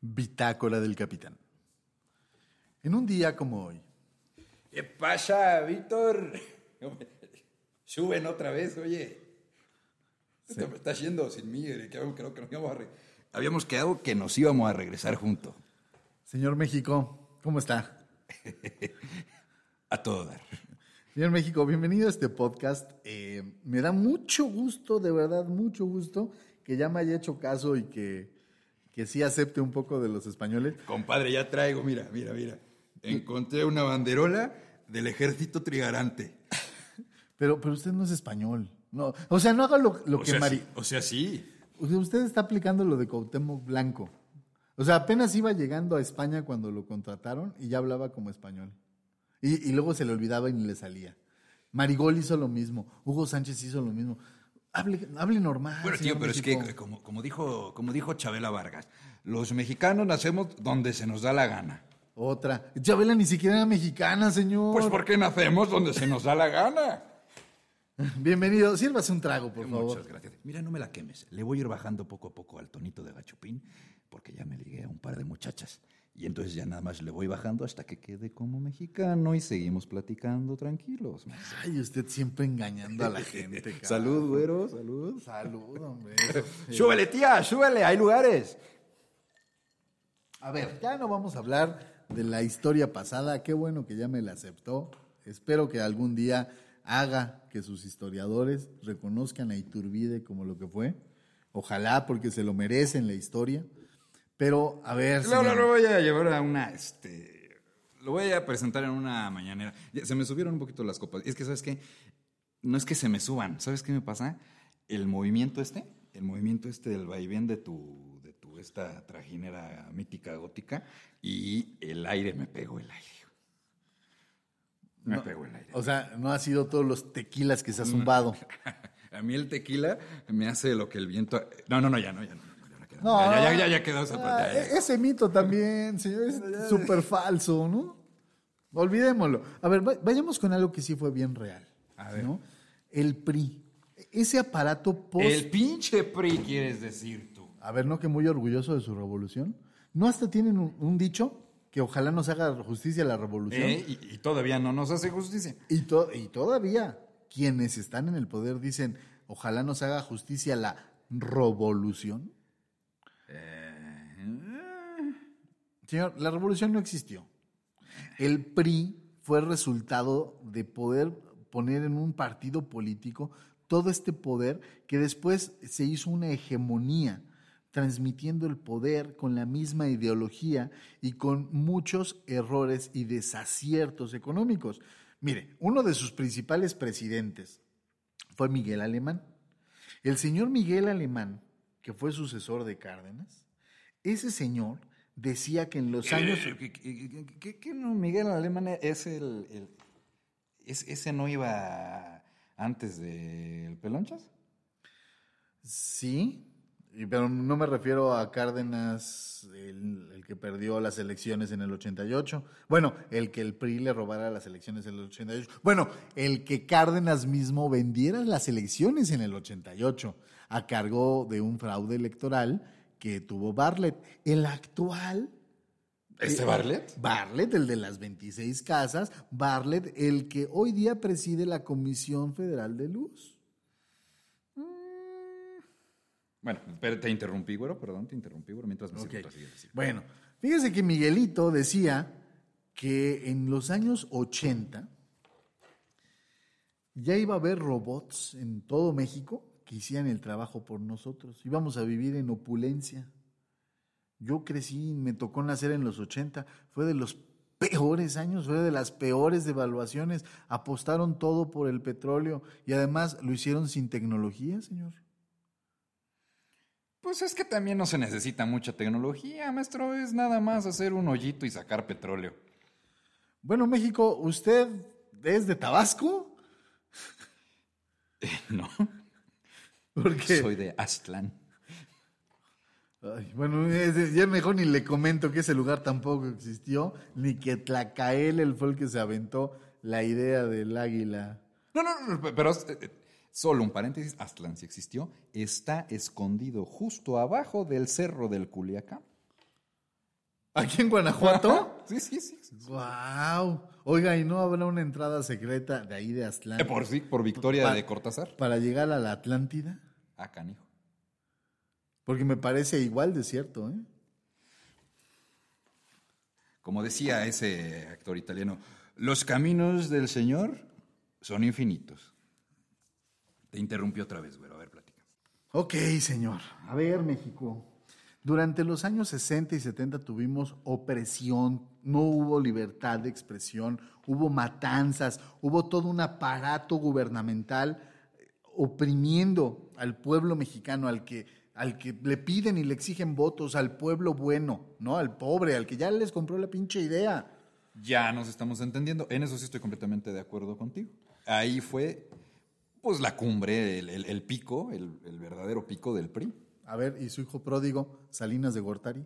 Bitácora del capitán. En un día como hoy, ¿Qué pasa, Víctor? Suben otra vez, oye. Me está yendo sin mí. eh, Creo, creo que nos íbamos a re- Habíamos quedado que nos íbamos a regresar juntos. señor México, ¿cómo está? A todo dar. Señor México, bienvenido a este podcast. Eh, me da mucho gusto, de verdad, mucho gusto que ya me haya hecho caso y que, que sí acepte un poco de los españoles. Compadre, ya traigo, mira, mira, mira. Encontré una banderola del ejército trigarante. Pero, pero usted no es español. No, o sea, no haga lo, lo O que sea, Mari... sí, o sea, sí. Usted está aplicando lo de Cuauhtémoc Blanco. O sea, apenas iba llegando a España cuando lo contrataron y ya hablaba como español. Y, y luego se le olvidaba y ni le salía. Marigol hizo lo mismo. Hugo Sánchez hizo lo mismo. Hable, hable normal. Bueno, tío, pero es que, como, como, dijo, como dijo Chabela Vargas, los mexicanos nacemos donde se nos da la gana. Otra. Chabela ni siquiera era mexicana, señor. Pues ¿por qué nacemos donde se nos da la gana? Bienvenido. Sírvase un trago, por favor. Muchas gracias. Mira, no me la quemes. Le voy a ir bajando poco a poco al tonito de gachupín, porque ya me ligué a un par de muchachas. Y entonces ya nada más le voy bajando hasta que quede como mexicano y seguimos platicando tranquilos. Ay, usted siempre engañando a la gente. cabrón. Salud, güero, salud. Salud, hombre. Súbele, tía, súbele, hay lugares. A ver, ya no vamos a hablar de la historia pasada. Qué bueno que ya me la aceptó. Espero que algún día haga que sus historiadores reconozcan a Iturbide como lo que fue. Ojalá, porque se lo merecen la historia. Pero, a ver. Ahora señor. lo voy a llevar a una, este, lo voy a presentar en una mañanera. Se me subieron un poquito las copas. Es que, ¿sabes qué? No es que se me suban. ¿Sabes qué me pasa? El movimiento este, el movimiento este del vaivén de tu, de tu, esta trajinera mítica gótica y el aire, me pegó el aire. Me No, pegó el aire. O sea, no ha sido todos los tequilas que se ha zumbado. A mí el tequila me hace lo que el viento... No, no, no, ya no, ya no. Ya no ya, ya, ya, ya quedó esa Ah, e- ese mito también, señor, es súper falso, ¿no? Olvidémoslo. A ver, va- vayamos con algo que sí fue bien real. A ver. ¿no? El PRI. Ese aparato post... El pinche PRI, quieres decir tú. A ver, ¿no? Que muy orgulloso de su revolución. ¿No hasta tienen un, un dicho? Que ojalá nos haga justicia la revolución. ¿Eh? Y, y todavía no nos hace justicia. Y, to- y todavía quienes están en el poder dicen, ojalá nos haga justicia la revolución. Señor, la revolución no existió. El PRI fue resultado de poder poner en un partido político todo este poder que después se hizo una hegemonía, transmitiendo el poder con la misma ideología y con muchos errores y desaciertos económicos. Mire, uno de sus principales presidentes fue Miguel Alemán. El señor Miguel Alemán, que fue sucesor de Cárdenas, ese señor decía que en los años... ¿Qué, qué- qué- qué no, Miguel Alemán es el... el- es- ese no iba antes del Pelonchas? Sí, pero no me refiero a Cárdenas, el, el que perdió las elecciones en el 88. Bueno, el que el PRI le robara las elecciones en el 88. Bueno, el que Cárdenas mismo vendiera las elecciones en el 88 a cargo de un fraude electoral que tuvo Bartlett. El actual ¿Este Eh, Barlet? Bartlett, el de las 26 casas, Bartlett, el que hoy día preside la Comisión Federal de Luz. Bueno, pero te interrumpí, güero, perdón, te interrumpí, güero, mientras me Ok. siento así. así. Bueno, fíjese que Miguelito decía que en los años 80 ya iba a haber robots en todo México que hicieran el trabajo por nosotros. Íbamos a vivir en opulencia. Yo crecí, me tocó nacer en los 80, fue de los peores años, fue de las peores devaluaciones. Apostaron todo por el petróleo y además lo hicieron sin tecnología, señor. Pues es que también no se necesita mucha tecnología, maestro. Es nada más hacer un hoyito y sacar petróleo. Bueno, México, ¿usted es de Tabasco? no, Porque, soy de Aztlán. Ay, bueno, es- ya mejor ni le comento que ese lugar tampoco existió, ni que Tlacael fue el que se aventó la idea del águila. No, no, no, pero eh, eh, solo un paréntesis. Aztlán sí existió. Está escondido justo abajo del cerro del Culiacán. ¿Aquí en Guanajuato? Sí, sí, sí. sí. ¡Wow! Oiga, ¿y no habrá una entrada secreta de ahí de Aztlán Eh, Por sí, por victoria Pa- de Cortázar. para llegar a la Atlántida? Ah, canijo. Porque me parece igual de cierto, ¿eh? Como decía ese actor italiano, los caminos del Señor son infinitos. Te interrumpió otra vez, güero. A ver, platica. Ok, señor. A ver, México. Durante los años 60 y 70 tuvimos opresión, no hubo libertad de expresión, hubo matanzas, hubo todo un aparato gubernamental eh, oprimiendo al pueblo mexicano, al que, al que le piden y le exigen votos, al pueblo bueno, ¿no? Al pobre, al que ya les compró la pinche idea. Ya nos estamos entendiendo. En eso sí estoy completamente de acuerdo contigo. Ahí fue, pues, la cumbre, el, pico, el, el verdadero pico del PRI. A ver, ¿y su hijo pródigo, Salinas de Gortari?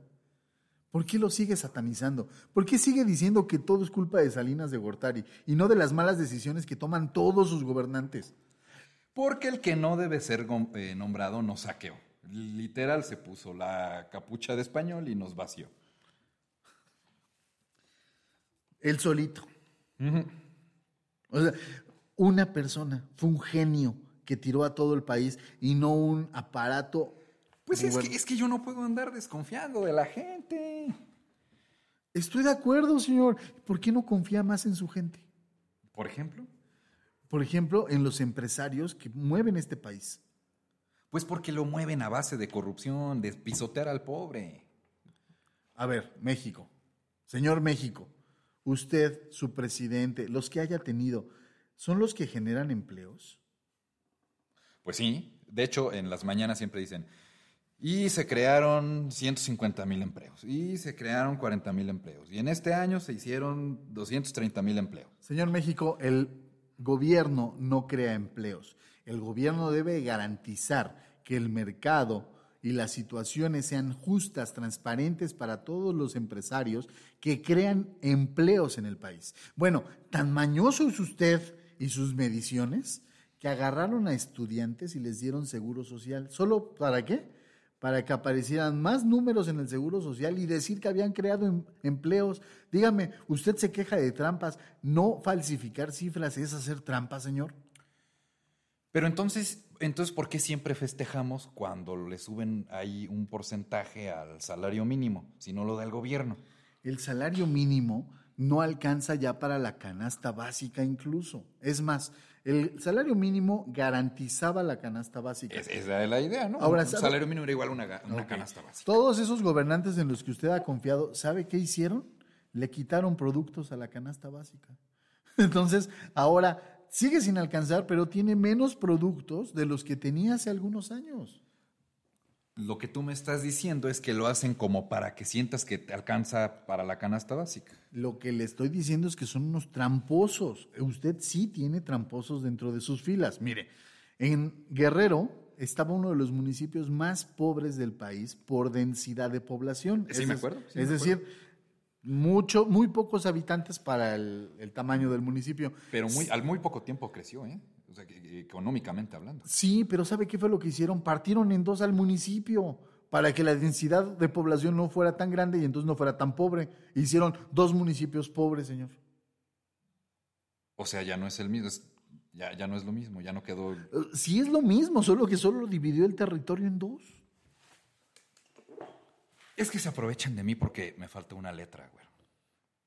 ¿Por qué lo sigue satanizando? ¿Por qué sigue diciendo que todo es culpa de Salinas de Gortari y no de las malas decisiones que toman todos sus gobernantes? Porque el que no debe ser eh, nombrado nos saqueó. Literal se puso la capucha de español y nos vació. Él solito. O sea, una persona, fue un genio que tiró a todo el país y no un aparato. Pues es que, es que yo no puedo andar desconfiando de la gente. Estoy de acuerdo, señor. ¿Por qué no confía más en su gente? Por ejemplo. Por ejemplo, en los empresarios que mueven este país. Pues porque lo mueven a base de corrupción, de pisotear al pobre. A ver, México. Señor México, usted, su presidente, los que haya tenido, ¿son los que generan empleos? Pues sí, de hecho en las mañanas siempre dicen, y se crearon 150 mil empleos, y se crearon 40 mil empleos, y en este año se hicieron 230 mil empleos. Señor México, el gobierno no crea empleos. El gobierno debe garantizar que el mercado y las situaciones sean justas, transparentes para todos los empresarios que crean empleos en el país. Bueno, tan mañoso es usted y sus mediciones que agarraron a estudiantes y les dieron seguro social. ¿Solo para qué? Para que aparecieran más números en el seguro social y decir que habían creado em- empleos. Dígame, ¿usted se queja de trampas? ¿No falsificar cifras es hacer trampas, señor? Pero entonces, entonces, ¿por qué siempre festejamos cuando le suben ahí un porcentaje al salario mínimo, si no lo da el gobierno? El salario mínimo no alcanza ya para la canasta básica incluso. Es más, el salario mínimo garantizaba la canasta básica. Es- esa es la idea, ¿no? Ahora, un ¿sabe? salario mínimo era igual a una, canasta básica. Todos esos gobernantes en los que usted ha confiado, ¿sabe qué hicieron? Le quitaron productos a la canasta básica. Entonces, ahora sigue sin alcanzar, pero tiene menos productos de los que tenía hace algunos años. Lo que tú me estás diciendo es que lo hacen como para que sientas que te alcanza para la canasta básica. Lo que le estoy diciendo es que son unos tramposos. Usted sí tiene tramposos dentro de sus filas. Mire, en Guerrero estaba uno de los municipios más pobres del país por densidad de población. Sí, Es me acuerdo, sí, es me decir, mucho, muy pocos habitantes para el, el tamaño del municipio. Pero muy, al muy poco tiempo creció, ¿eh? O sea, económicamente hablando. Sí, pero ¿sabe qué fue lo que hicieron? Partieron en dos al municipio para que la densidad de población no fuera tan grande y entonces no fuera tan pobre. Hicieron dos municipios pobres, señor. O sea, ya no es el mismo, es- ya, ya no es lo mismo, ya no quedó. Eh, Sí es lo mismo, solo que solo dividió el territorio en dos. Es que se aprovechan de mí porque me faltó una letra, güey.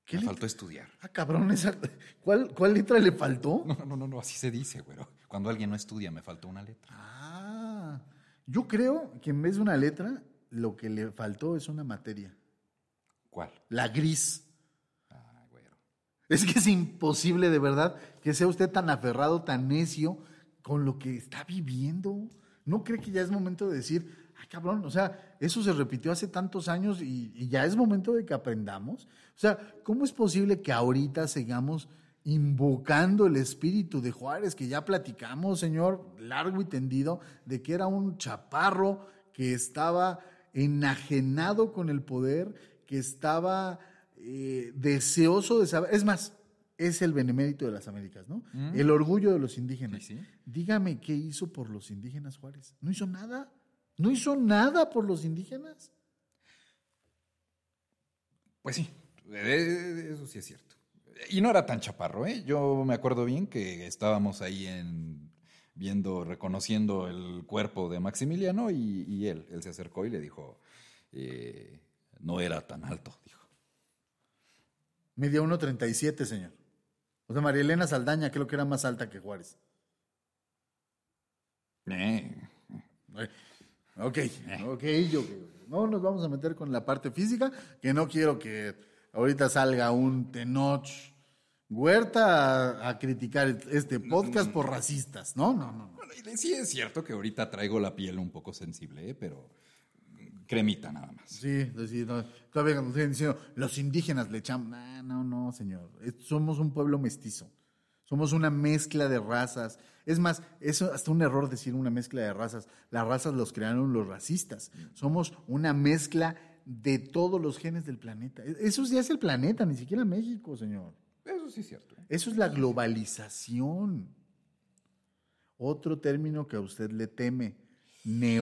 ¿Qué le- faltó estudiar. Ah, cabrón, esa- ¿cuál, ¿cuál letra le faltó? No, no, no, no, así se dice, güey. Cuando alguien no estudia, me faltó una letra. Ah, yo creo que en vez de una letra, lo que le faltó es una materia. ¿Cuál? La gris. Ah, güey. Es que es imposible de verdad que sea usted tan aferrado, tan necio con lo que está viviendo. ¿No cree que ya es momento de decir, ay cabrón, o sea, eso se repitió hace tantos años y, y ya es momento de que aprendamos. O sea, ¿cómo es posible que ahorita sigamos invocando el espíritu de Juárez, que ya platicamos, señor, largo y tendido, de que era un chaparro que estaba enajenado con el poder, que estaba eh, deseoso de saber, es más, es el benemérito de las Américas, ¿no? El orgullo de los indígenas. Sí, sí. Dígame qué hizo por los indígenas Juárez. No hizo nada. No hizo nada por los indígenas. Pues sí, eh, eso sí es cierto. Y no era tan chaparro, ¿eh? Yo me acuerdo bien que estábamos ahí en viendo, reconociendo el cuerpo de Maximiliano y, y él, él se acercó y le dijo, eh, no era tan alto, dijo. Medía 1.37, señor. O sea, María Elena Saldaña creo que era más alta que Juárez. Eh, Eh, Ok, ok, yo no nos vamos a meter con la parte física, que no quiero que ahorita salga un Tenoch Huerta a, a criticar este podcast por racistas, ¿no? No, no, no. Bueno, sí es cierto que ahorita traigo la piel un poco sensible, ¿eh? pero cremita nada más. Sí, sí, no, todavía nos siguen diciendo, los indígenas le echamos. No, no, no, señor. Somos un pueblo mestizo. Somos una mezcla de razas. Es más, eso hasta un error decir una mezcla de razas. Las razas los crearon los racistas. Somos una mezcla de todos los genes del planeta. E- Eso ya es el planeta, ni siquiera México, señor. Eso sí es cierto. ¿eh? Eso es la globalización. Otro término que a usted le teme. Neo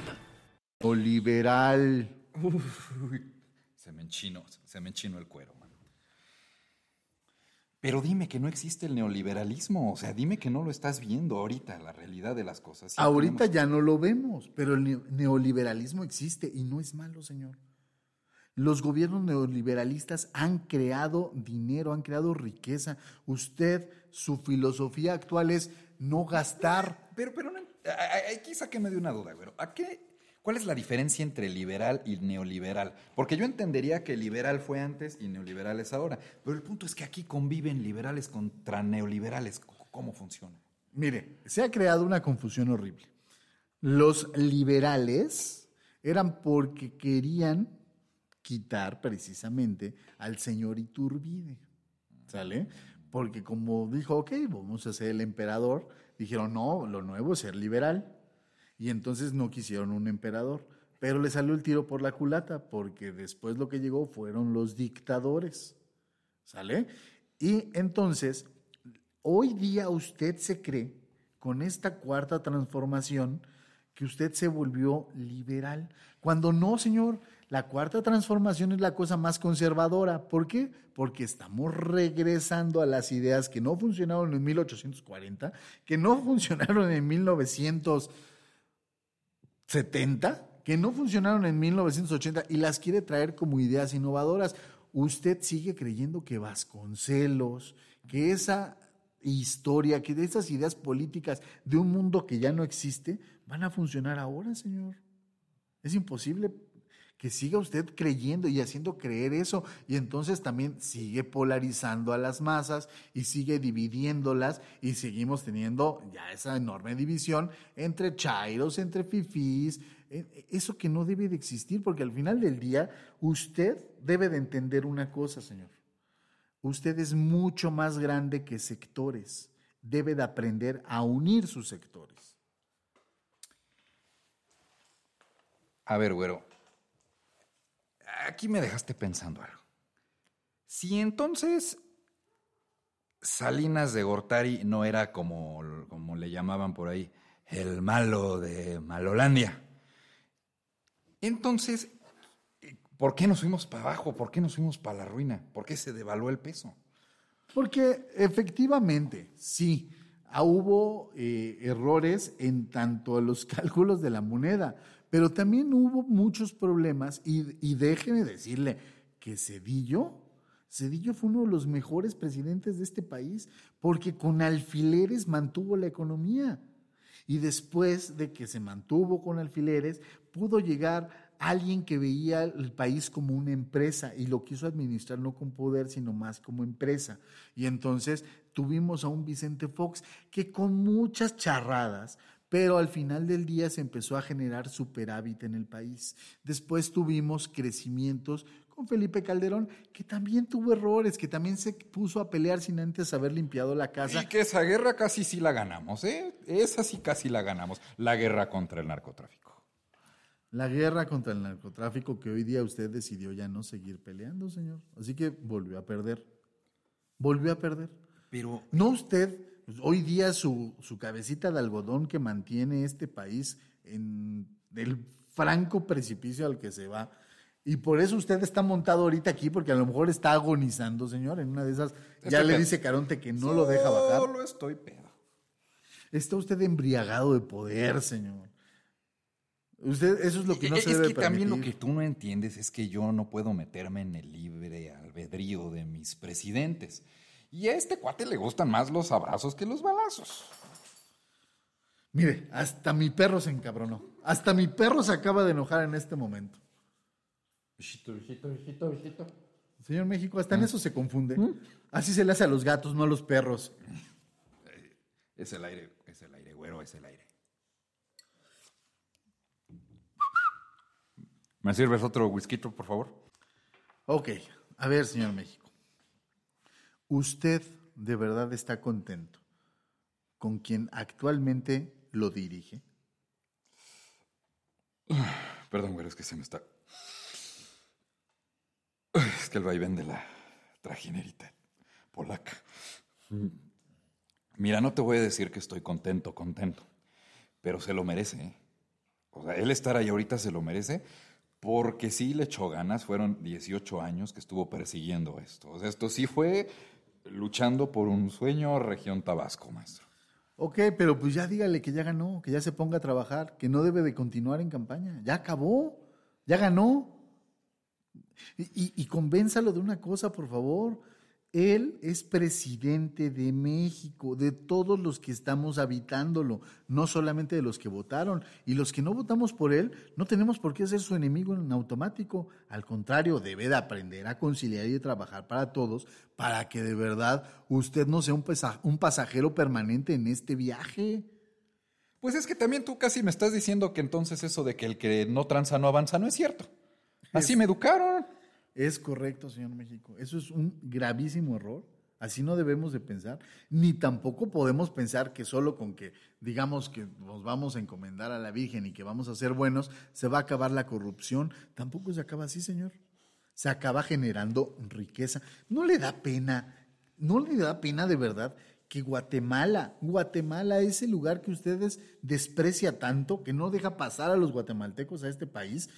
liberal. Se me enchinó, se me enchinó el cuero, mano. Pero dime que no existe el neoliberalismo, o sea, dime que no lo estás viendo ahorita, la realidad de las cosas. Ahorita tenemos- ya no lo vemos, pero el neo- neoliberalismo existe y no es malo, señor. Los gobiernos neoliberalistas han creado dinero, han creado riqueza. Usted, su filosofía actual es no gastar. Pero, pero aquí sáqueme de una duda, güero. ¿A qué, ¿Cuál es la diferencia entre liberal y neoliberal? Porque yo entendería que liberal fue antes y neoliberal es ahora. Pero el punto es que aquí conviven liberales contra neoliberales. ¿Cómo funciona? Mire, se ha creado una confusión horrible. Los liberales eran porque querían quitar precisamente al señor Iturbide. ¿Sale? Porque como dijo, ok, vamos a ser el emperador, dijeron, no, lo nuevo es ser liberal. Y entonces no quisieron un emperador. Pero le salió el tiro por la culata, porque después lo que llegó fueron los dictadores. ¿Sale? Y entonces, hoy día usted se cree, con esta cuarta transformación, que usted se volvió liberal. Cuando no, señor, la cuarta transformación es la cosa más conservadora. ¿Por qué? Porque estamos regresando a las ideas que no funcionaron en 1840, que no funcionaron en 1970, que no funcionaron en 1980 y las quiere traer como ideas innovadoras. Usted sigue creyendo que Vasconcelos, que esa historia, que de esas ideas políticas de un mundo que ya no existe, van a funcionar ahora, señor. Es imposible que siga usted creyendo y haciendo creer eso y entonces también sigue polarizando a las masas y sigue dividiéndolas y seguimos teniendo ya esa enorme división entre chairos, entre fifís, eh, eso que no debe de existir porque al final del día usted debe de entender una cosa, señor. Usted es mucho más grande que sectores. Debe de aprender a unir sus sectores. A ver, güero. Aquí me dejaste pensando algo. Si entonces Salinas de Gortari no era como, como le llamaban por ahí, el malo de Malolandia. Entonces, ¿por qué nos fuimos para abajo? ¿Por qué nos fuimos para la ruina? ¿Por qué se devaluó el peso? Porque efectivamente, sí, ah, hubo eh, errores en tanto a los cálculos de la moneda, Pero también hubo muchos problemas y, y déjeme decirle que Cedillo, Cedillo fue uno de los mejores presidentes de este país porque con alfileres mantuvo la economía. Y después de que se mantuvo con alfileres, pudo llegar alguien que veía el país como una empresa y lo quiso administrar no con poder, sino más como empresa. Y entonces tuvimos a un Vicente Fox que con muchas charradas, pero al final del día se empezó a generar superávit en el país. Después tuvimos crecimientos con Felipe Calderón, que también tuvo errores, que también se puso a pelear sin antes haber limpiado la casa. Y que esa guerra casi sí la ganamos, ¿eh? Esa sí casi la ganamos, la guerra contra el narcotráfico. La guerra contra el narcotráfico que hoy día usted decidió ya no seguir peleando, señor. Así que volvió a perder. Volvió a perder. Pero No usted, hoy día su, su cabecita de algodón que mantiene este país en el franco precipicio al que se va. Y por eso usted está montado ahorita aquí, porque a lo mejor está agonizando, señor. En una de esas ya Estoy le dice Caronte que no lo deja bajar. Solo estoy pedo. Está usted embriagado de poder, señor. Usted, eso es lo que no es se debe que también lo que tú no entiendes es que yo no puedo meterme en el libre albedrío de mis presidentes. Y a este cuate le gustan más los abrazos que los balazos. Mire, hasta mi perro se encabronó. Hasta mi perro se acaba de enojar en este momento. Visito, visito, visito, visito. Señor México, hasta en eso se confunde. Así se le hace a los gatos, no a los perros. Es el aire, es el aire, güero, es el aire. ¿Me sirves otro whisky, por favor? Ok, a ver, señor México. ¿Usted de verdad está contento con quien actualmente lo dirige? Perdón, güero, es que se me está. Es que el vaivén de la trajinerita polaca. Mira, no te voy a decir que estoy contento, contento, pero se lo merece. ¿eh? O sea, él estar ahí ahorita se lo merece porque sí le echó ganas. Fueron 18 años que estuvo persiguiendo esto. O sea, esto sí fue luchando por un sueño región Tabasco, maestro. Ok, pero pues ya dígale que ya ganó, que ya se ponga a trabajar, que no debe de continuar en campaña. Ya acabó, ya ganó. Y, y- y convénzalo de una cosa, por favor. Él es presidente de México, de todos los que estamos habitándolo, no solamente de los que votaron. Y los que no votamos por él, no tenemos por qué ser su enemigo en automático. Al contrario, debe de aprender a conciliar y trabajar para todos, para que de verdad usted no sea un pasajero permanente en este viaje. Pues es que también tú casi me estás diciendo que entonces eso de que el que no tranza no avanza no es cierto. Así me educaron. Es correcto, señor México. Eso es un gravísimo error. Así no debemos de pensar, ni tampoco podemos pensar que solo con que digamos que nos vamos a encomendar a la Virgen y que vamos a ser buenos, se va a acabar la corrupción. Tampoco se acaba así, señor. Se acaba generando riqueza. No le da pena, no le da pena de verdad que Guatemala, Guatemala, ese lugar que ustedes desprecia tanto, que no deja pasar a los guatemaltecos a este país,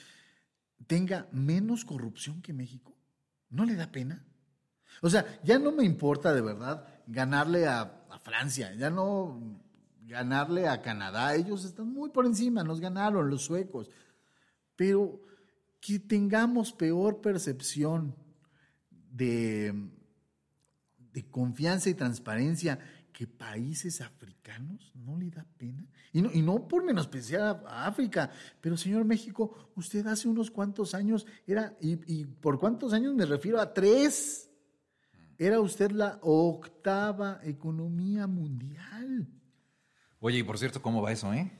tenga menos corrupción que México? ¿No le da pena? O sea, ya no me importa de verdad ganarle a, Francia, ya no ganarle a Canadá, ellos están muy por encima, nos ganaron los suecos, pero que tengamos peor percepción de confianza y transparencia que países africanos, ¿no le da pena? Y no, y no por menospreciar a, África, pero señor México, usted hace unos cuantos años era, y, y por cuántos años me refiero a tres, era usted la octava economía mundial. Oye, y por cierto, ¿cómo va eso, eh?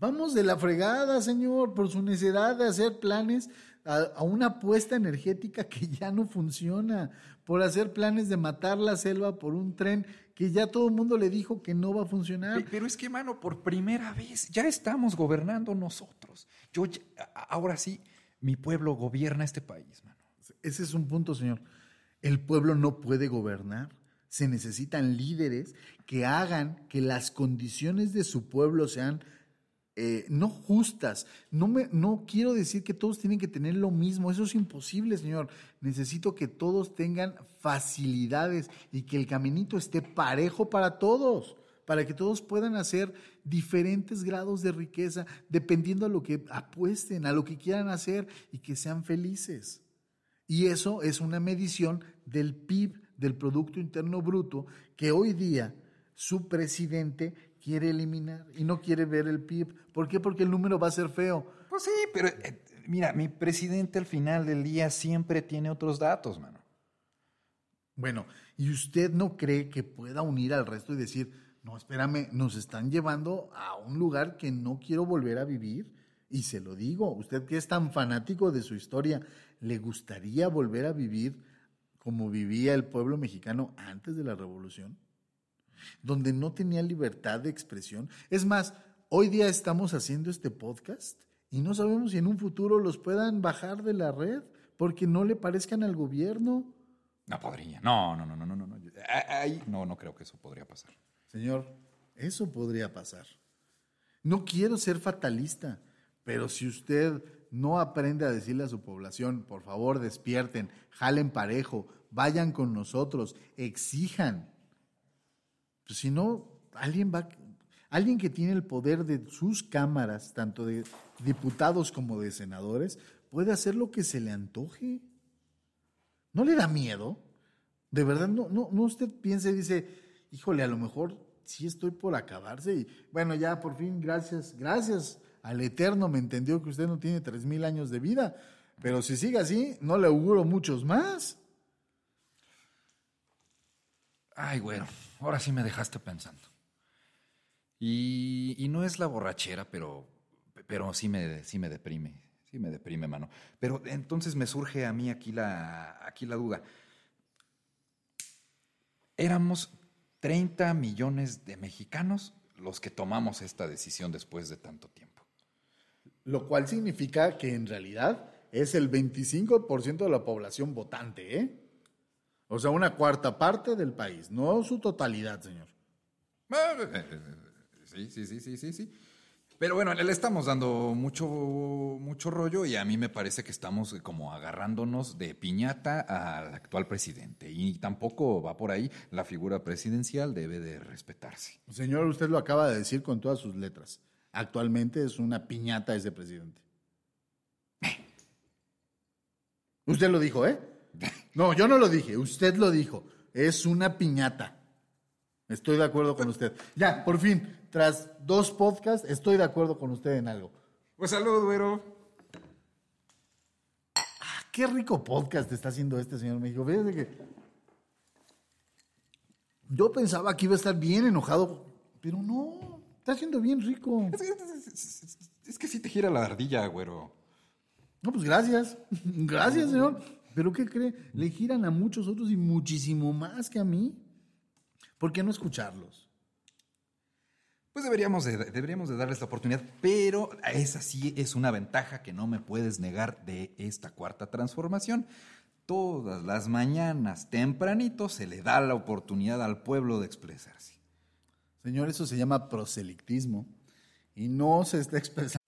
Vamos de la fregada, señor, por su necesidad de hacer planes a, a una apuesta energética que ya no funciona, por hacer planes de matar la selva por un tren que ya todo el mundo le dijo que no va a funcionar. Pe- Pero es que, mano, por primera vez ya estamos gobernando nosotros. Yo, ya- ahora sí, mi pueblo gobierna este país, mano. Ese es un punto, señor. El pueblo no puede gobernar. Se necesitan líderes que hagan que las condiciones de su pueblo sean eh, no justas. No, me, no quiero decir que todos tienen que tener lo mismo. Eso es imposible, señor. Necesito que todos tengan facilidades y que el caminito esté parejo para todos. para que todos puedan hacer diferentes grados de riqueza dependiendo a lo que apuesten, a lo que quieran hacer y que sean felices. Y eso es una medición del PIB, del Producto Interno Bruto, que hoy día su presidente quiere eliminar y no quiere ver el PIB. ¿Por qué? Porque el número va a ser feo. Pues sí, pero eh, mira, mi presidente al final del día siempre tiene otros datos, mano. Bueno, ¿y usted no cree que pueda unir al resto y decir, no, espérame, nos están llevando a un lugar que no quiero volver a vivir? Y se lo digo, usted que es tan fanático de su historia, ¿le gustaría volver a vivir como vivía el pueblo mexicano antes de la revolución? Donde no tenía libertad de expresión. Es más, hoy día estamos haciendo este podcast y no sabemos si en un futuro los puedan bajar de la red porque no le parezcan al gobierno. No podría. No, no, no, no, no, no. Ahí no, no creo que eso podría pasar. Señor, eso podría pasar. No quiero ser fatalista, pero si usted no aprende a decirle a su población, por favor despierten, jalen parejo, vayan con nosotros, exijan. Pues si no, alguien va, alguien que tiene el poder de sus cámaras, tanto de diputados como de senadores, puede hacer lo que se le antoje. ¿No le da miedo? De verdad, no, no, no usted piense y dice, híjole, a lo mejor sí estoy por acabarse y bueno, ya por fin, gracias, gracias al Eterno me entendió que usted no tiene tres mil años de vida, pero si sigue así, no le auguro muchos más. Ay, güero, ahora sí me dejaste pensando. Y, y no es la borrachera, pero, pero sí, me, sí me deprime, sí me deprime, mano. Pero entonces me surge a mí aquí la, aquí la duda. Éramos 30 millones de mexicanos los que tomamos esta decisión después de tanto tiempo. Lo cual significa que en realidad es el 25% de la población votante, ¿eh? O sea, una cuarta parte del país, no su totalidad, señor. Sí, sí, sí, sí, sí, sí. Pero bueno, le estamos dando mucho, mucho rollo y a mí me parece que estamos como agarrándonos de piñata al actual presidente. Y tampoco va por ahí. La figura presidencial debe de respetarse. Señor, usted lo acaba de decir con todas sus letras. Actualmente es una piñata ese presidente. Usted lo dijo, ¿eh? No, yo no lo dije, usted lo dijo. Es una piñata. Estoy de acuerdo con usted. Ya, por fin, tras dos podcasts, estoy de acuerdo con usted en algo. Pues salud, güero. Ah, qué rico podcast está haciendo este señor México. Fíjese que yo pensaba que iba a estar bien enojado, pero no, está haciendo bien rico. Es que, es que sí te gira la ardilla, güero. No, pues gracias. Gracias, señor. Pero ¿qué cree? Le giran a muchos otros y muchísimo más que a mí. ¿Por qué no escucharlos? Pues deberíamos de, deberíamos de darles la oportunidad, pero esa sí es una ventaja que no me puedes negar de esta cuarta transformación. Todas las mañanas, tempranito, se le da la oportunidad al pueblo de expresarse. Señor, eso se llama proselictismo y no se está expresando.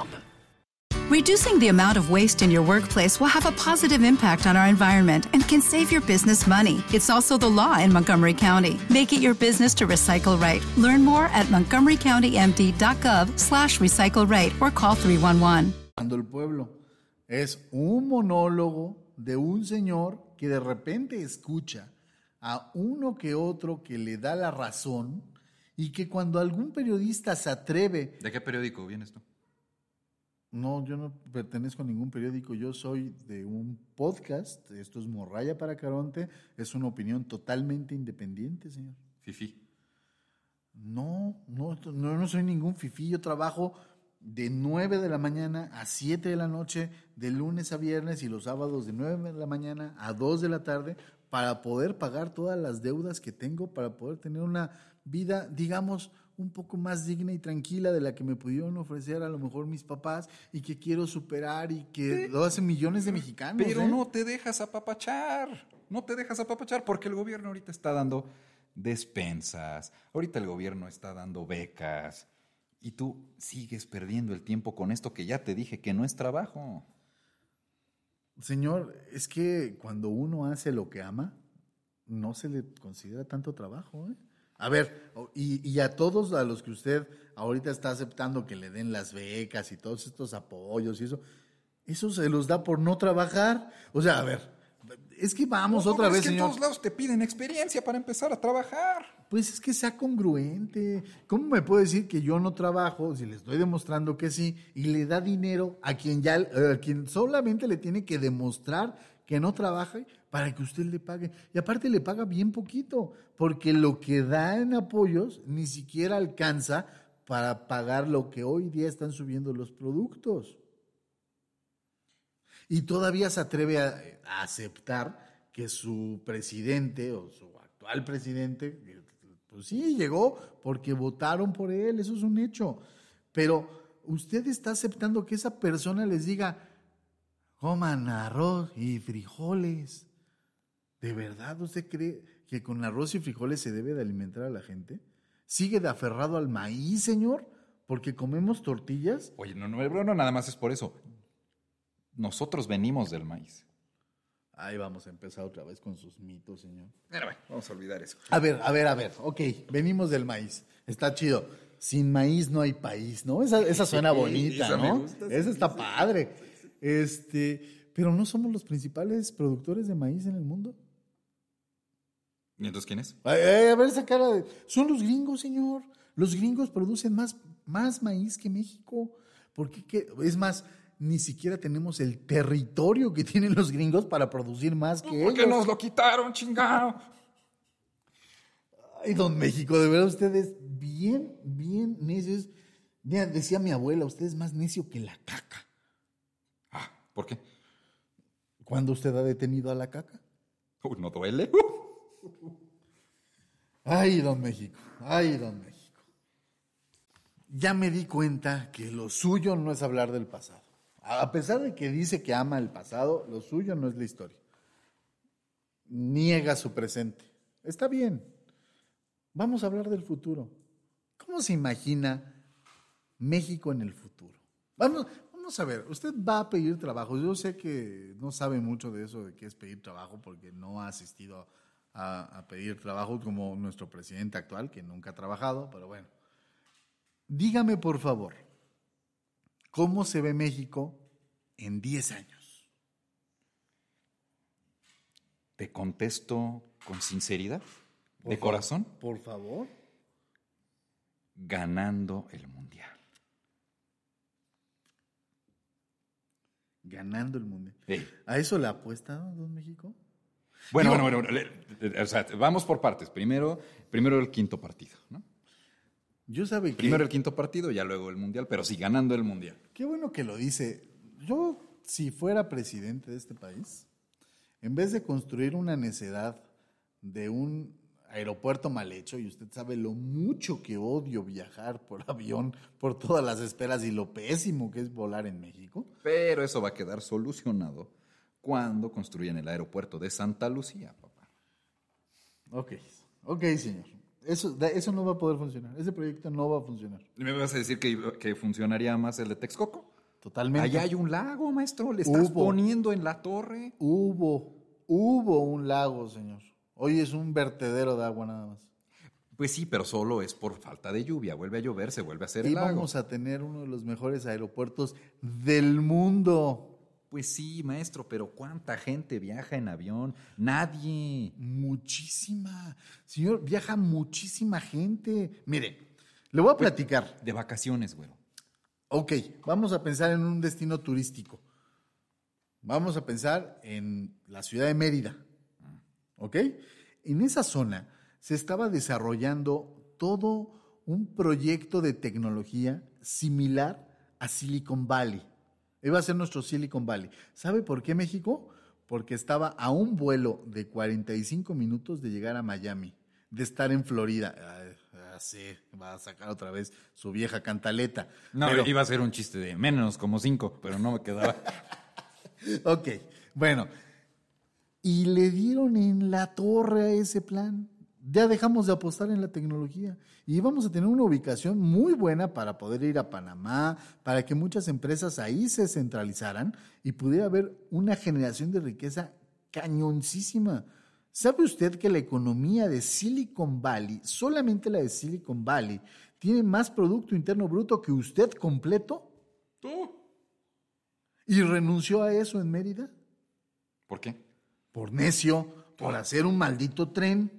Reducing the amount of waste in your workplace will have a positive impact on our environment and can save your business money. It's also the law in Montgomery County. Make it your business to recycle right. Learn more at montgomerycountymd.gov slash recycle right or call 311. el pueblo. Es un monólogo de un señor que de repente escucha a uno que otro que le da la razón y que cuando algún periodista se atreve... ¿De qué periódico vienes tú? No, yo no pertenezco a ningún periódico, yo soy de un podcast, esto es Morraya para Caronte, es una opinión totalmente independiente, señor. Fifi. No, no, no, no soy ningún fifi, yo trabajo de 9 de la mañana a 7 de la noche, de lunes a viernes y los sábados de 9 de la mañana a 2 de la tarde para poder pagar todas las deudas que tengo, para poder tener una vida, digamos, un poco más digna y tranquila de la que me pudieron ofrecer a lo mejor mis papás y que quiero superar y que lo hacen millones de mexicanos. Pero ¿eh? no te dejas apapachar, no te dejas apapachar porque el gobierno ahorita está dando despensas, ahorita el gobierno está dando becas y tú sigues perdiendo el tiempo con esto que ya te dije que no es trabajo. Señor, es que cuando uno hace lo que ama, no se le considera tanto trabajo. ¿eh? A ver, y, y, a todos a los que usted ahorita está aceptando que le den las becas y todos estos apoyos y eso, eso se los da por no trabajar. O sea, a ver, es que vamos No, otra vez, es que señor. en todos lados te piden experiencia para empezar a trabajar. Pues es que sea congruente. ¿Cómo me puede decir que yo no trabajo si le estoy demostrando que sí y le da dinero a quien ya, a quien solamente le tiene que demostrar que no trabaja para que usted le pague? Y aparte le paga bien poquito, porque lo que da en apoyos ni siquiera alcanza para pagar lo que hoy día están subiendo los productos. Y todavía se atreve a, a aceptar que su presidente o su actual presidente pues sí, llegó porque votaron por él, eso es un hecho. Pero usted está aceptando que esa persona les diga, coman arroz y frijoles. ¿De verdad usted cree que con arroz y frijoles se debe de alimentar a la gente? ¿Sigue de aferrado al maíz, señor? ¿Porque comemos tortillas? Oye, no, no, no, nada más es por eso. Nosotros venimos del maíz. Ahí vamos a empezar otra vez con sus mitos, señor. Bueno, vamos a olvidar eso. A ver, a ver, a ver. Ok, venimos del maíz. Está chido. Sin maíz no hay país, ¿no? Esa, esa suena bonita, ¿no? esa está padre. Este, pero no somos los principales productores de maíz en el mundo. ¿Y entonces quién es? Ay, ay, a ver esa cara de. Son los gringos, señor. Los gringos producen más, más maíz que México. Porque qué? es más, ni siquiera tenemos el territorio que tienen los gringos para producir más que ¿Por ellos. nos lo quitaron, chingado? Ay, don México, de verdad usted es bien, bien necio. Es- Mira, decía mi abuela, usted es más necio que la caca. ¿Por qué? ¿Cuándo usted ha detenido a la caca? Uy, ¿no duele? Ay, don México, ay, don México. Ya me di cuenta que lo suyo no es hablar del pasado. A pesar de que dice que ama el pasado, lo suyo no es la historia. Niega su presente. Está bien. Vamos a hablar del futuro. ¿Cómo se imagina México en el futuro? Vamos, vamos a ver, usted va a pedir trabajo. Yo sé que no sabe mucho de eso, de qué es pedir trabajo, porque no ha asistido a, a pedir trabajo como nuestro presidente actual, que nunca ha trabajado, pero bueno. Dígame, por favor, ¿cómo se ve México en 10 años? Te contesto con sinceridad, Por de corazón, Por favor. ganando el mundial. Ganando el mundo. Ey. ¿A eso le apuesta, don México? Bueno, Digo- bueno, bueno, o sea, vamos por partes. Primero, primero el quinto partido, ¿no? Yo sabe que... Primero el quinto partido, ya luego el mundial, pero sí ganando el mundial. Qué bueno que lo dice. Yo, si fuera presidente de este país, en vez de construir una necedad de un aeropuerto mal hecho, y usted sabe lo mucho que odio viajar por avión, por todas las esperas y lo pésimo que es volar en México, Pero eso va a quedar solucionado cuando construyan el aeropuerto de Santa Lucía, papá. ok, ok, señor. Eso, eso no va a poder funcionar. Ese proyecto no va a funcionar. ¿Me vas a decir que, que funcionaría más el de Texcoco? Totalmente. Allá hay un lago, maestro. Le estás Hubo. poniendo en la torre. Hubo, hubo un lago, señor. Hoy es un vertedero de agua nada más. Pues sí, pero solo es por falta de lluvia. Vuelve a llover, se vuelve a hacer Y el lago. vamos a tener uno de los mejores aeropuertos del mundo. Pues sí, maestro, pero ¿cuánta gente viaja en avión? Nadie. Muchísima. Señor, viaja muchísima gente. Mire, le voy a platicar. De vacaciones, güero. Ok, vamos a pensar en un destino turístico. Vamos a pensar en la ciudad de Mérida. ¿Ok? En esa zona se estaba desarrollando todo un proyecto de tecnología similar a Silicon Valley. Iba a ser nuestro Silicon Valley. ¿Sabe por qué México? Porque estaba a un vuelo de 45 minutos de llegar a Miami, de estar en Florida. Sé, va a sacar otra vez su vieja cantaleta. No, Pero- iba a ser un chiste de menos como cinco, pero no me quedaba. Ok, bueno. Y le dieron en la torre a ese plan. Ya dejamos de apostar en la tecnología y vamos a tener una ubicación muy buena para poder ir a Panamá, para que muchas empresas ahí se centralizaran y pudiera haber una generación de riqueza cañoncísima. ¿Sabe usted que la economía de Silicon Valley, solamente la de Silicon Valley, tiene más Producto Interno Bruto que usted completo? ¿Y renunció a eso en Mérida? ¿Por qué? Por necio, por hacer un maldito tren.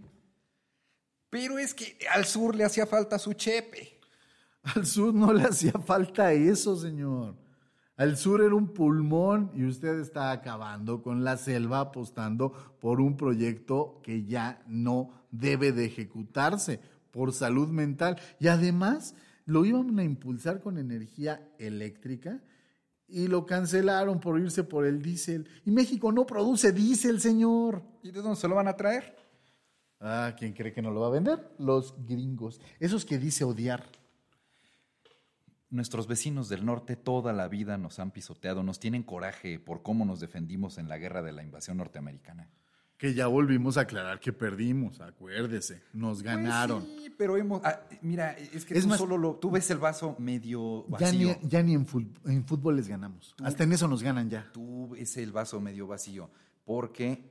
Pero es que al sur le hacía falta su chepe. Al sur no le hacía falta eso, señor. Al sur era un pulmón y usted está acabando con la selva apostando por un proyecto que ya no debe de ejecutarse por salud mental. Y además lo iban a impulsar con energía eléctrica y lo cancelaron por irse por el diésel. Y México no produce diésel, señor. ¿Y de dónde se lo van a traer? Ah, ¿quién cree que no lo va a vender? Los gringos. Esos que dice odiar. Nuestros vecinos del norte toda la vida nos han pisoteado, nos tienen coraje por cómo nos defendimos en la guerra de la invasión norteamericana. Que ya volvimos a aclarar que perdimos, acuérdese. Nos ganaron. Pues sí, pero hemos. ah, mira, es que Es tú más- solo lo. Tú ves el vaso medio ya ni, vacío. ya ni en, fútbol les ganamos. Hasta en eso nos ganan ya. Tú ves el vaso medio vacío. Porque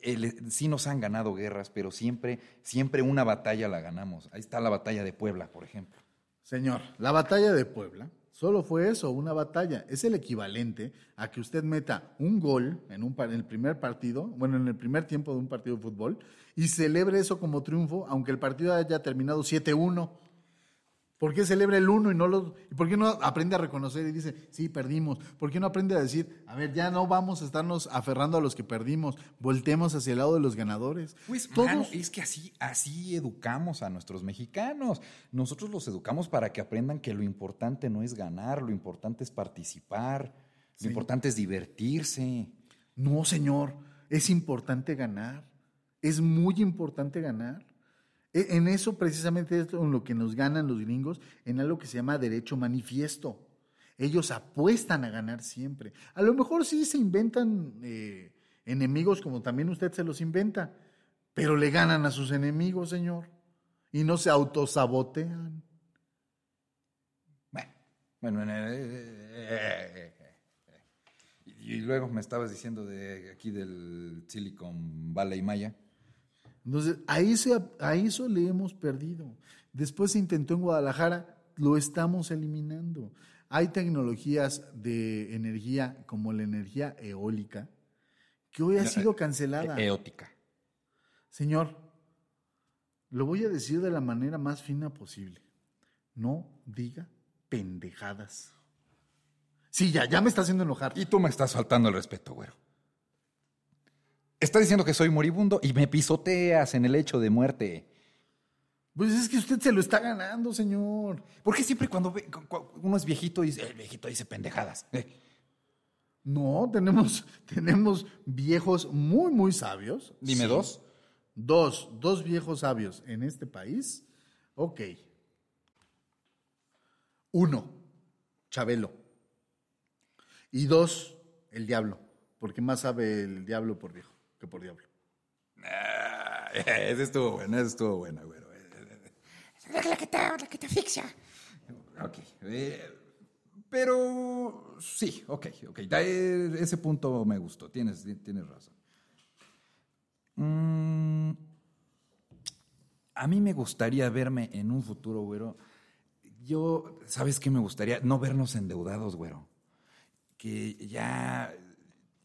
el- sí nos han ganado guerras, pero siempre, siempre una batalla la ganamos. Ahí está la batalla de Puebla, por ejemplo. Señor, la batalla de Puebla solo fue eso, una batalla. Es el equivalente a que usted meta un gol en, un, en el primer partido, bueno, en el primer tiempo de un partido de fútbol, y celebre eso como triunfo, aunque el partido haya terminado 7-1. ¿Por qué celebra el uno y no los... ¿Y por qué no aprende a reconocer y dice, sí, perdimos? ¿Por qué no aprende a decir, a ver, ya no vamos a estarnos aferrando a los que perdimos, voltemos hacia el lado de los ganadores? Pues, Todos- mano, es que así, así educamos a nuestros mexicanos. Nosotros los educamos para que aprendan que lo importante no es ganar, lo importante es participar, lo importante es divertirse. No, señor, es importante ganar. Es muy importante ganar. E- En eso precisamente es en lo que nos ganan los gringos, en algo que se llama derecho manifiesto. Ellos apuestan a ganar siempre. A lo mejor sí se inventan eh, enemigos como también usted se los inventa, pero le ganan a sus enemigos, señor, y no se autosabotean. Bueno, bueno, eh, eh, y y luego me estabas diciendo de aquí del Silicon Valley Maya. Entonces, a, ese, a eso le hemos perdido. Después se intentó en Guadalajara, lo estamos eliminando. Hay tecnologías de energía como la energía eólica que hoy ha sido cancelada. Eótica. Señor, lo voy a decir de la manera más fina posible. No diga pendejadas. Sí, ya, ya me está haciendo enojar. Y tú me estás faltando el respeto, güero. Estás diciendo que soy moribundo y me pisoteas en el hecho de muerte. Pues es que usted se lo está ganando, señor. ¿Por qué siempre cuando ve- uno es viejito dice, el viejito dice pendejadas? Eh, No, tenemos, tenemos viejos muy, muy sabios. Dime Sí. dos. Dos, dos viejos sabios en este país. Ok. Uno, Chabelo. Y dos, el diablo. Porque más sabe el diablo por viejo que por diablo. Ah, ese estuvo bueno, ese estuvo bueno, güero. La que te, la que te asfixia. Ok. eh, pero sí, ok, ok. Eh, ese punto me gustó, tienes, tienes razón. Mm, a mí me gustaría verme en un futuro, güero. Yo, ¿sabes qué me gustaría? No vernos endeudados, güero. Que ya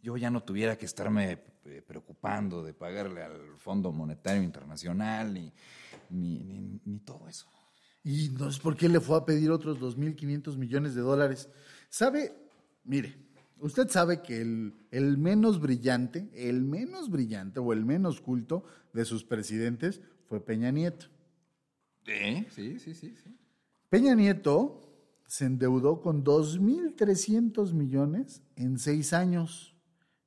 yo ya no tuviera que estarme eh, preocupando de pagarle al Fondo Monetario Internacional ni, ni, ni- ni todo eso. Y no es por qué le fue a pedir otros 2.500 millones de dólares. ¿Sabe? Mire, usted sabe que el, el menos brillante, el menos brillante o el menos culto de sus presidentes fue Peña Nieto. Sí, sí, sí, sí. sí. Peña Nieto se endeudó con 2.300 millones en seis años.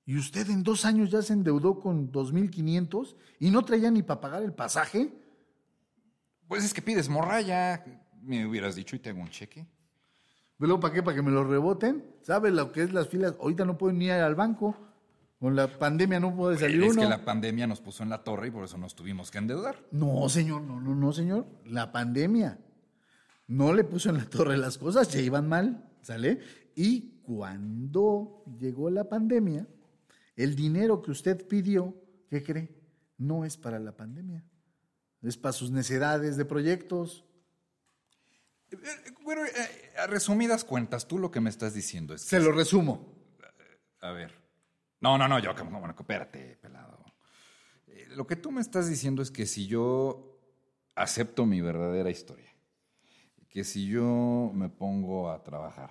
Y usted en dos años ya se endeudó con 2.500 y no traía ni para pagar el pasaje. Pues es que pides morralla. Me hubieras dicho y te hago un cheque. ¿Pero para qué? ¿Para que me lo reboten? ¿Sabe lo que es las filas? Ahorita no puedo ni ir al banco. Con la pandemia no puede salir es uno. que la pandemia nos puso en la torre y por eso nos tuvimos que endeudar. No, señor, no, no, no, señor. La pandemia no le puso en la torre las cosas, ya iban mal, ¿sale? Y cuando llegó la pandemia, el dinero que usted pidió, ¿qué cree? No es para la pandemia. Es para sus necesidades de proyectos. Eh, eh, Bueno, eh, a resumidas cuentas, tú lo que me estás diciendo es... que- Se lo resumo. A ver. No, no, no, yo, bueno, espérate, pelado. Eh, lo que tú me estás diciendo es que si yo acepto mi verdadera historia, que si yo me pongo a trabajar,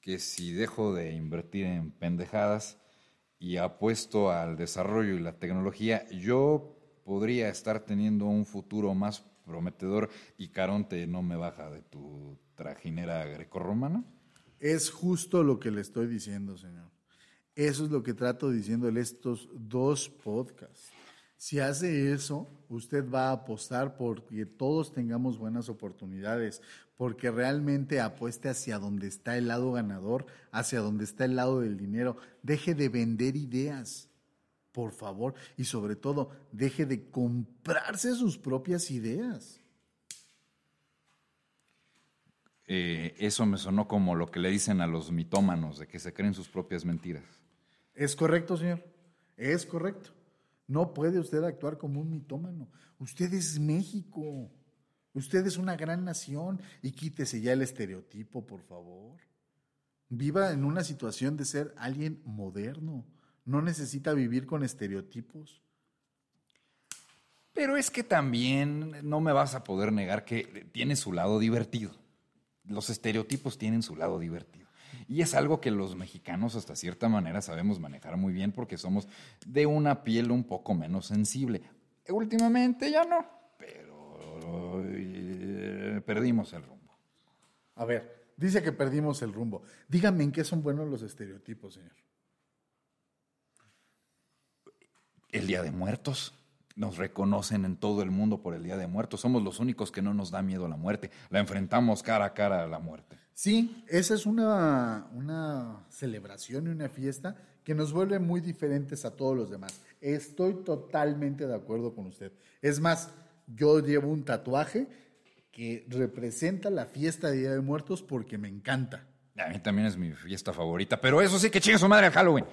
que si dejo de invertir en pendejadas y apuesto al desarrollo y la tecnología, yo podría estar teniendo un futuro más prometedor y Caronte no me baja de tu trajinera grecorromana. Es justo lo que le estoy diciendo, señor. Eso es lo que trato diciéndole estos dos podcasts. Si hace eso, usted va a apostar porque todos tengamos buenas oportunidades, porque realmente apueste hacia donde está el lado ganador, hacia donde está el lado del dinero. Deje de vender ideas, por favor, y sobre todo, deje de comprarse sus propias ideas. Eh, eso me sonó como lo que le dicen a los mitómanos, de que se creen sus propias mentiras. Es correcto, señor. Es correcto. No puede usted actuar como un mitómano. Usted es México. Usted es una gran nación y quítese ya el estereotipo, por favor. Viva en una situación de ser alguien moderno. No necesita vivir con estereotipos. Pero es que también no me vas a poder negar que tiene su lado divertido. Los estereotipos tienen su lado divertido. Y es algo que los mexicanos hasta cierta manera sabemos manejar muy bien porque somos de una piel un poco menos sensible. Últimamente ya no, pero eh, perdimos el rumbo. A ver, dice que perdimos el rumbo. Dígame en qué son buenos los estereotipos, señor. El Día de Muertos. Nos reconocen en todo el mundo por el Día de Muertos. Somos los únicos que no nos da miedo la muerte. La enfrentamos cara a cara a la muerte. Sí, esa es una, una celebración y una fiesta que nos vuelve muy diferentes a todos los demás. Estoy totalmente de acuerdo con usted. Es más, yo llevo un tatuaje que representa la fiesta de Día de Muertos porque me encanta. A mí también es mi fiesta favorita, pero eso sí que chingue su madre el Halloween.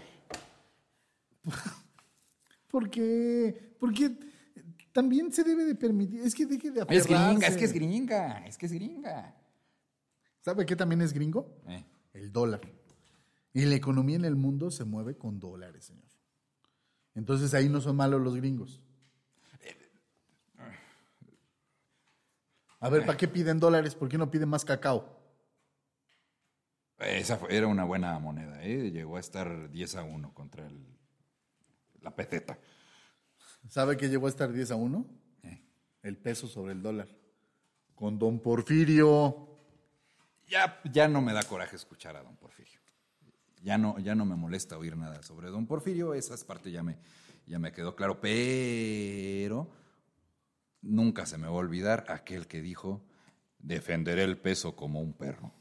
¿Por qué? Porque también se debe de permitir. Es que deje de Es gringa, aferrarse. es que es gringa, es que es gringa. ¿Sabe qué también es gringo? Eh, El dólar. Y la economía en el mundo se mueve con dólares, señor. Entonces ahí no son malos los gringos. A ver, ¿para qué piden dólares? ¿Por qué no piden más cacao? Esa fue- era una buena moneda, ¿eh? llegó a estar 10 a 1 contra el, la peteta. ¿Sabe que llegó a estar 10 a 1? Eh. El peso sobre el dólar. Con don Porfirio. Ya, ya no me da coraje escuchar a don Porfirio. Ya no, ya no me molesta oír nada sobre don Porfirio, esa parte ya me, ya me quedó claro, pero nunca se me va a olvidar aquel que dijo, defenderé el peso como un perro.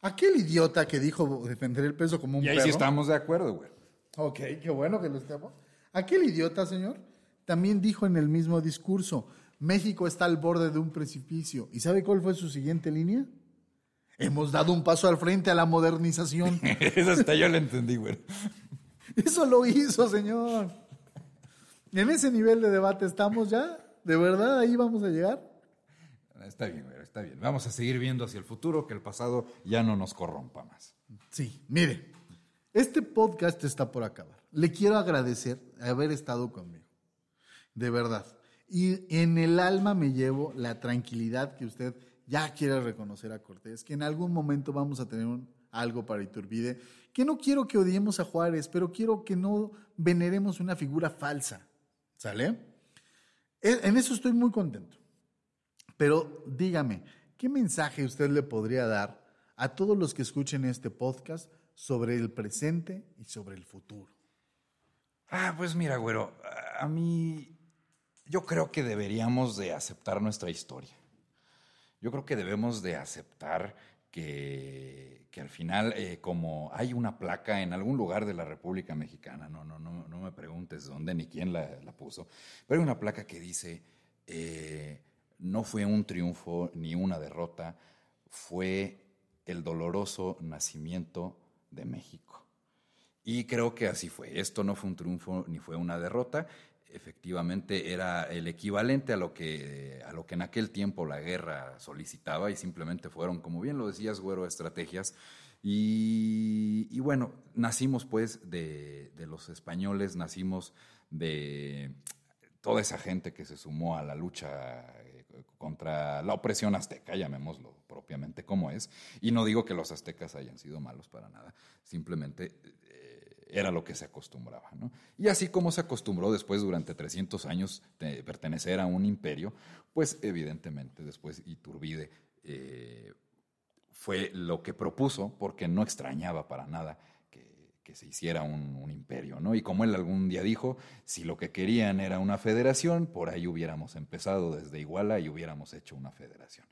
Aquel idiota que dijo defender el peso como un Y ahí perro. sí estamos de acuerdo, güey. Ok, qué bueno que lo estemos. Aquel idiota, señor, también dijo en el mismo discurso, México está al borde de un precipicio. ¿Y sabe cuál fue su siguiente línea? Hemos dado un paso al frente a la modernización. Esa hasta yo la entendí, güey. Eso lo hizo, señor. En ese nivel de debate estamos ya. ¿De verdad ahí vamos a llegar? Está bien, güey, está bien. Vamos a seguir viendo hacia el futuro, que el pasado ya no nos corrompa más. Sí, mire, este podcast está por acabar. Le quiero agradecer haber estado conmigo, de verdad. Y en el alma me llevo la tranquilidad que usted ya quiere reconocer a Cortés, que en algún momento vamos a tener algo para Iturbide, que no quiero que odiemos a Juárez, pero quiero que no veneremos una figura falsa. ¿Sale? E- En eso estoy muy contento. Pero dígame, ¿qué mensaje usted le podría dar a todos los que escuchen este podcast sobre el presente y sobre el futuro? Ah, pues mira, güero, a mí Yo creo que deberíamos de aceptar nuestra historia. Yo creo que debemos de aceptar que, que al final, eh, como hay una placa en algún lugar de la República Mexicana, no, no, no, no me preguntes dónde ni quién la, puso, pero hay una placa que dice, eh, no fue un triunfo ni una derrota, fue el doloroso nacimiento de México. Y creo que así fue. Esto no fue un triunfo ni fue una derrota. Efectivamente era el equivalente a lo que, a lo que en aquel tiempo la guerra solicitaba y simplemente fueron, como bien lo decías, güero, estrategias. Y, bueno, nacimos pues de, de los españoles, nacimos de toda esa gente que se sumó a la lucha eh, contra la opresión azteca, llamémoslo propiamente como es, y no digo que los aztecas hayan sido malos para nada, simplemente era lo que se acostumbraba. ¿no? Y así como se acostumbró después durante 300 años de pertenecer a un imperio, pues evidentemente después Iturbide eh, fue lo que propuso, porque no extrañaba para nada que, se hiciera un, un, imperio, ¿no? Y como él algún día dijo, si lo que querían era una federación, por ahí hubiéramos empezado desde Iguala y hubiéramos hecho una federación.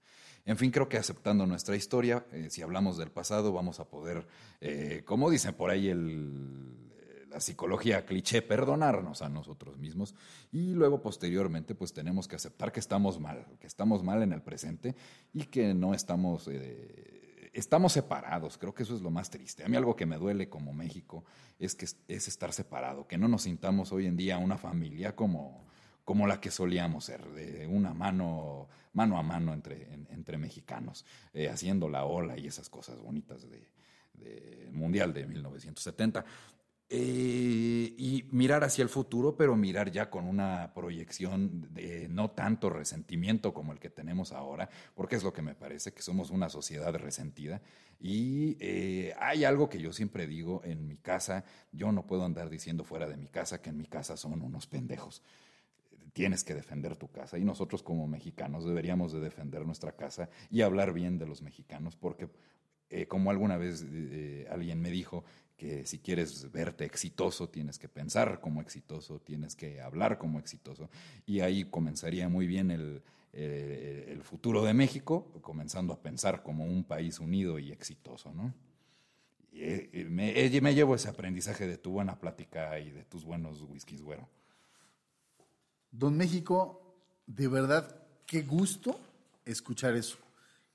En fin, creo que aceptando nuestra historia, eh, si hablamos del pasado, vamos a poder, eh, como dicen por ahí el, la psicología cliché, perdonarnos a nosotros mismos y luego posteriormente pues tenemos que aceptar que estamos mal, que estamos mal en el presente y que no estamos... Eh, estamos separados, creo que eso es lo más triste. A mí algo que me duele como México es que es estar separado, que no nos sintamos hoy en día una familia como, como la que solíamos ser, de una mano, mano a mano entre, en, entre mexicanos, eh, haciendo la ola y esas cosas bonitas del de Mundial de 1970. Eh, y mirar hacia el futuro, pero mirar ya con una proyección de no tanto resentimiento como el que tenemos ahora, porque es lo que me parece, que somos una sociedad resentida. Y eh, hay algo que yo siempre digo en mi casa, yo no puedo andar diciendo fuera de mi casa que en mi casa son unos pendejos. Tienes que defender tu casa y nosotros como mexicanos deberíamos de defender nuestra casa y hablar bien de los mexicanos, porque eh, como alguna vez eh, alguien me dijo, que si quieres verte exitoso, tienes que pensar como exitoso, tienes que hablar como exitoso. Y ahí comenzaría muy bien el, eh, el futuro de México, comenzando a pensar como un país unido y exitoso, ¿no? Me, me, llevo ese aprendizaje de tu buena plática y de tus buenos whiskies, güero. Don México, de verdad, qué gusto escuchar eso.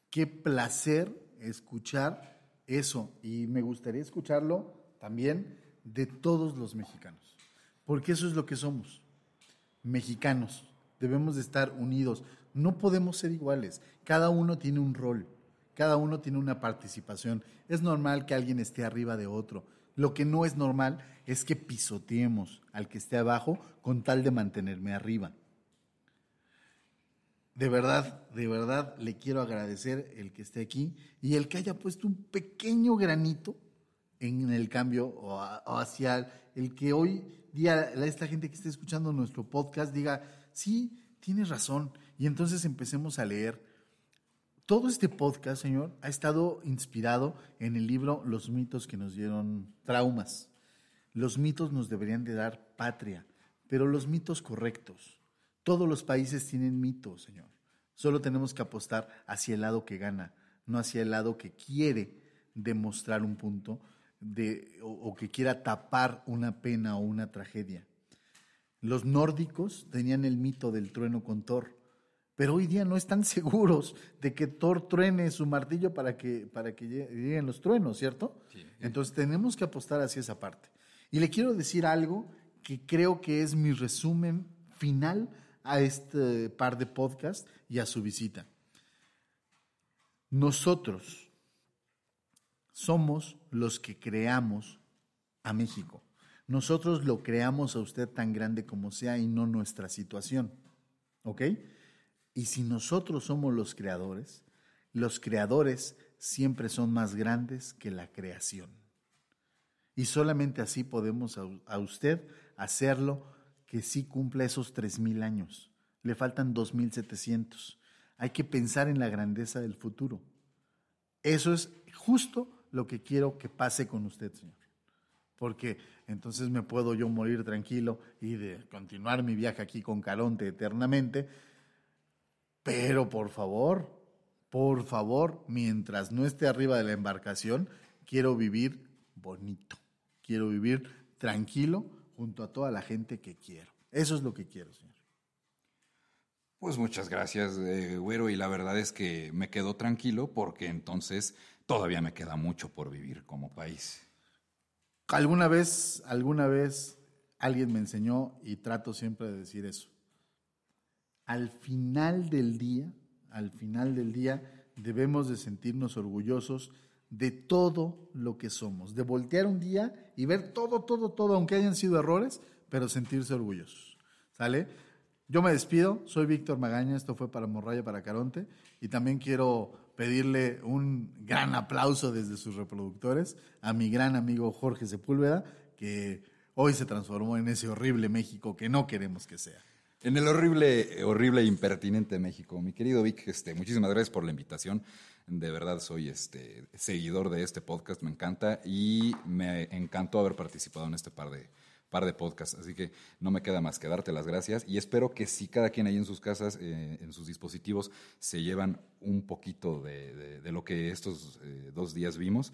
Qué placer escuchar eso y me gustaría escucharlo también de todos los mexicanos, porque eso es lo que somos, mexicanos. Debemos de estar unidos, no podemos ser iguales, cada uno tiene un rol, cada uno tiene una participación. Es normal que alguien esté arriba de otro. Lo que no es normal es que pisoteemos al que esté abajo con tal de mantenerme arriba. De verdad, de verdad le quiero agradecer el que esté aquí y el que haya puesto un pequeño granito en el cambio o, hacia el que hoy día esta gente que esté escuchando nuestro podcast diga, sí, tienes razón. Y entonces empecemos a leer. Todo este podcast, señor, ha estado inspirado en el libro Los mitos que nos dieron traumas. Los mitos nos deberían de dar patria, pero los mitos correctos todos los países tienen mitos, Señor. Solo tenemos que apostar hacia el lado que gana, no hacia el lado que quiere demostrar un punto de, o, o que quiera tapar una pena o una tragedia. Los nórdicos tenían el mito del trueno con Thor, pero hoy día no están seguros de que Thor truene su martillo para que, para que lleguen los truenos, ¿cierto? Sí. Entonces tenemos que apostar hacia esa parte. Y le quiero decir algo que creo que es mi resumen final a este par de podcast y a su visita. Nosotros somos los que creamos a México. Nosotros lo creamos a usted tan grande como sea y no nuestra situación. ¿Ok? Y si nosotros somos los creadores, los creadores siempre son más grandes que la creación. Y solamente así podemos a, usted hacerlo que sí cumpla esos 3.000 años. Le faltan 2.700. Hay que pensar en la grandeza del futuro. Eso es justo lo que quiero que pase con usted, señor. porque entonces me puedo yo morir tranquilo y de continuar mi viaje aquí con Caronte eternamente. Pero por favor, por favor, mientras no esté arriba de la embarcación, quiero vivir bonito, quiero vivir tranquilo junto a toda la gente que quiero. Eso es lo que quiero, señor. Pues muchas gracias, eh, güero, y la verdad es que me quedo tranquilo porque entonces todavía me queda mucho por vivir como país. Alguna vez, alguna vez alguien me enseñó y trato siempre de decir eso. Al final del día, al final del día, debemos de sentirnos orgullosos de todo lo que somos, de voltear un día y ver todo, todo, todo, aunque hayan sido errores, pero sentirse orgullosos. ¿Sale? Yo me despido, soy Víctor Magaña, esto fue para Morraya para Caronte y también quiero pedirle un gran aplauso desde sus reproductores a mi gran amigo Jorge Sepúlveda, que hoy se transformó en ese horrible México que no queremos que sea. En el horrible, horrible e impertinente México. Mi querido Vic, este, muchísimas gracias por la invitación. De verdad soy este, seguidor de este podcast, me encanta y me encantó haber participado en este par de, par de podcasts. Así que no me queda más que darte las gracias y espero que si cada quien ahí en sus casas, eh, en sus dispositivos, se llevan un poquito de, de, lo que estos eh, dos días vimos,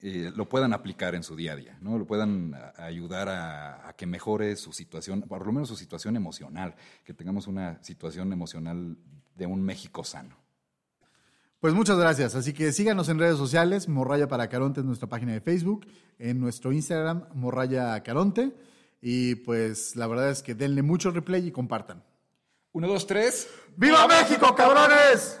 eh, lo puedan aplicar en su día a día, ¿no? Lo puedan ayudar a, a, que mejore su situación, por lo menos su situación emocional, que tengamos una situación emocional de un México sano. Pues muchas gracias. Así que síganos en redes sociales, Morraya para Caronte en nuestra página de Facebook, en nuestro Instagram, Morraya Caronte. Y pues la verdad es que denle mucho replay y compartan. Uno, dos, tres. ¡Viva México, cabrones!